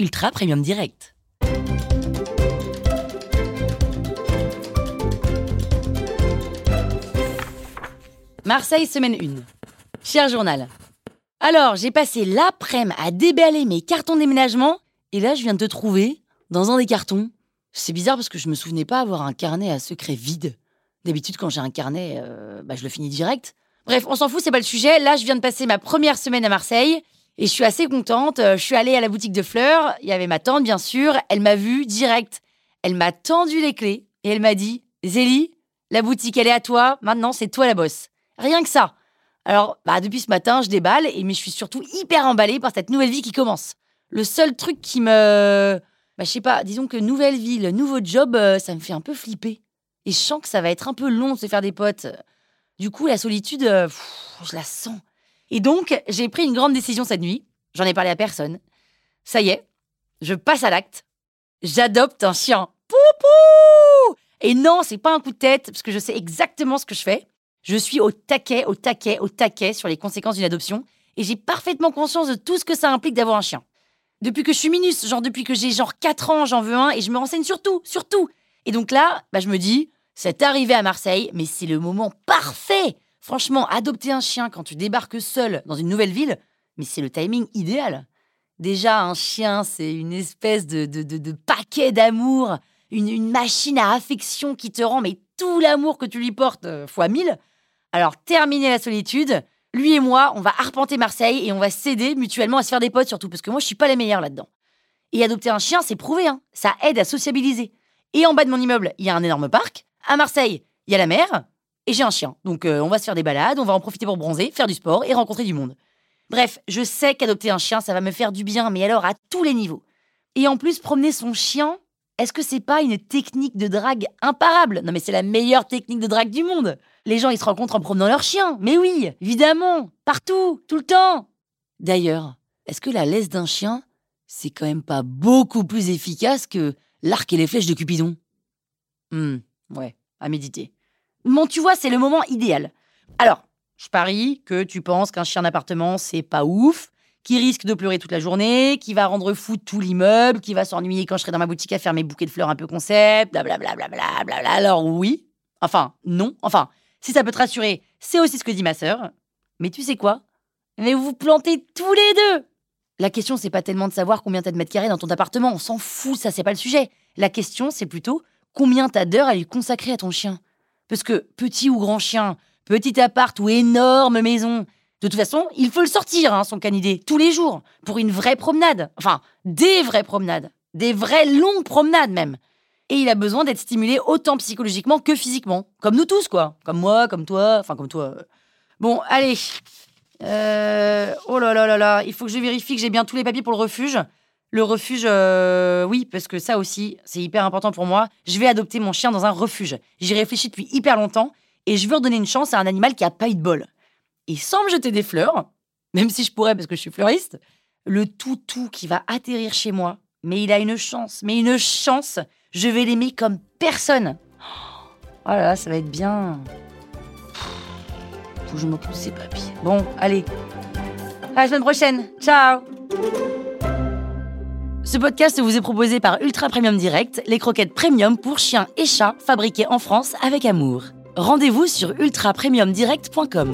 Ultra Premium Direct. Marseille, semaine 1. Cher journal. Alors, j'ai passé l'après-midi à déballer mes cartons déménagement, et là, je viens de te trouver dans un des cartons. C'est bizarre parce que je me souvenais pas avoir un carnet à secret vide. D'habitude, quand j'ai un carnet, euh, bah, je le finis direct. Bref, on s'en fout, c'est pas le sujet. Là, je viens de passer ma première semaine à Marseille et je suis assez contente. Euh, Je suis allée à la boutique de fleurs. Il y avait ma tante, bien sûr. Elle m'a vue direct. Elle m'a tendu les clés et elle m'a dit Zélie, la boutique, elle est à toi. Maintenant, c'est toi la bosse. Rien que ça. Alors, bah, depuis ce matin, je déballe et mais je suis surtout hyper emballée par cette nouvelle vie qui commence. Le seul truc qui me. Bah, je sais pas, disons que nouvelle ville, nouveau job, euh, ça me fait un peu flipper. Et je sens que ça va être un peu long de se faire des potes. Du coup, la solitude, euh, je la sens. Et donc, j'ai pris une grande décision cette nuit. J'en ai parlé à personne. Ça y est, je passe à l'acte. J'adopte un chien. Poupou Et non, c'est pas un coup de tête, parce que je sais exactement ce que je fais. Je suis au taquet, au taquet, au taquet sur les conséquences d'une adoption. Et j'ai parfaitement conscience de tout ce que ça implique d'avoir un chien. Depuis que je suis minus, genre depuis que j'ai genre 4 ans, j'en veux un et je me renseigne sur tout, sur tout. Et donc là, bah, je me dis, c'est arrivé à Marseille, mais c'est le moment parfait. Franchement, adopter un chien quand tu débarques seul dans une nouvelle ville, mais c'est le timing idéal. Déjà, un chien, c'est une espèce de, paquet d'amour, une, une machine à affection qui te rend mais tout l'amour que tu lui portes euh, fois mille. Alors, terminer la solitude, lui et moi, on va arpenter Marseille et on va s'aider mutuellement à se faire des potes surtout, parce que moi, je suis pas la meilleure là-dedans. Et adopter un chien, c'est prouvé, hein. ça aide à sociabiliser. Et en bas de mon immeuble, il y a un énorme parc. À Marseille, il y a la mer. Et j'ai un chien. Donc euh, on va se faire des balades, on va en profiter pour bronzer, faire du sport et rencontrer du monde. Bref, je sais qu'adopter un chien, ça va me faire du bien, mais alors à tous les niveaux. Et en plus, promener son chien, est-ce que c'est pas une technique de drague imparable? Non mais c'est la meilleure technique de drague du monde. Les gens, ils se rencontrent en promenant leur chien. Mais oui, évidemment, partout, tout le temps. D'ailleurs, est-ce que la laisse d'un chien, c'est quand même pas beaucoup plus efficace que l'arc et les flèches de Cupidon? Hmm, ouais, à méditer. Bon, tu vois, c'est le moment idéal. Alors, je parie que tu penses qu'un chien d'appartement, c'est pas ouf, qui risque de pleurer toute la journée, qui va rendre fou tout l'immeuble, qui va s'ennuyer quand je serai dans ma boutique à faire mes bouquets de fleurs un peu concept, blablabla. Bla, bla, bla. Alors oui, enfin non, enfin, si ça peut te rassurer, c'est aussi ce que dit ma sœur. Mais tu sais quoi? Mais vous vous plantez tous les deux La question, c'est pas tellement de savoir combien t'as de mètres carrés dans ton appartement, on s'en fout, ça c'est pas le sujet. La question, c'est plutôt combien t'as d'heures à lui consacrer à ton chien? Parce que petit ou grand chien, petit appart ou énorme maison, de toute façon, il faut le sortir, hein, son canidé, tous les jours, pour une vraie promenade. Enfin, des vraies promenades. Des vraies longues promenades même. Et il a besoin d'être stimulé autant psychologiquement que physiquement. Comme nous tous, quoi. Comme moi, comme toi, enfin comme toi. Bon, allez. Euh, oh là là là là, il faut que je vérifie que j'ai bien tous les papiers pour le refuge. Le refuge, euh, oui, parce que ça aussi, c'est hyper important pour moi. Je vais adopter mon chien dans un refuge. J'y réfléchis depuis hyper longtemps et je veux redonner une chance à un animal qui a pas eu de bol. Et sans me jeter des fleurs, même si je pourrais parce que je suis fleuriste, le toutou qui va atterrir chez moi, mais il a une chance, mais une chance, je vais l'aimer comme personne. Oh là là, ça va être bien. Faut que je m'occupe de ces papiers. Bon, allez. À la semaine prochaine. Ciao ce podcast vous est proposé par Ultra Premium Direct, les croquettes premium pour chiens et chats fabriquées en France avec amour. Rendez-vous sur ultrapremiumdirect.com.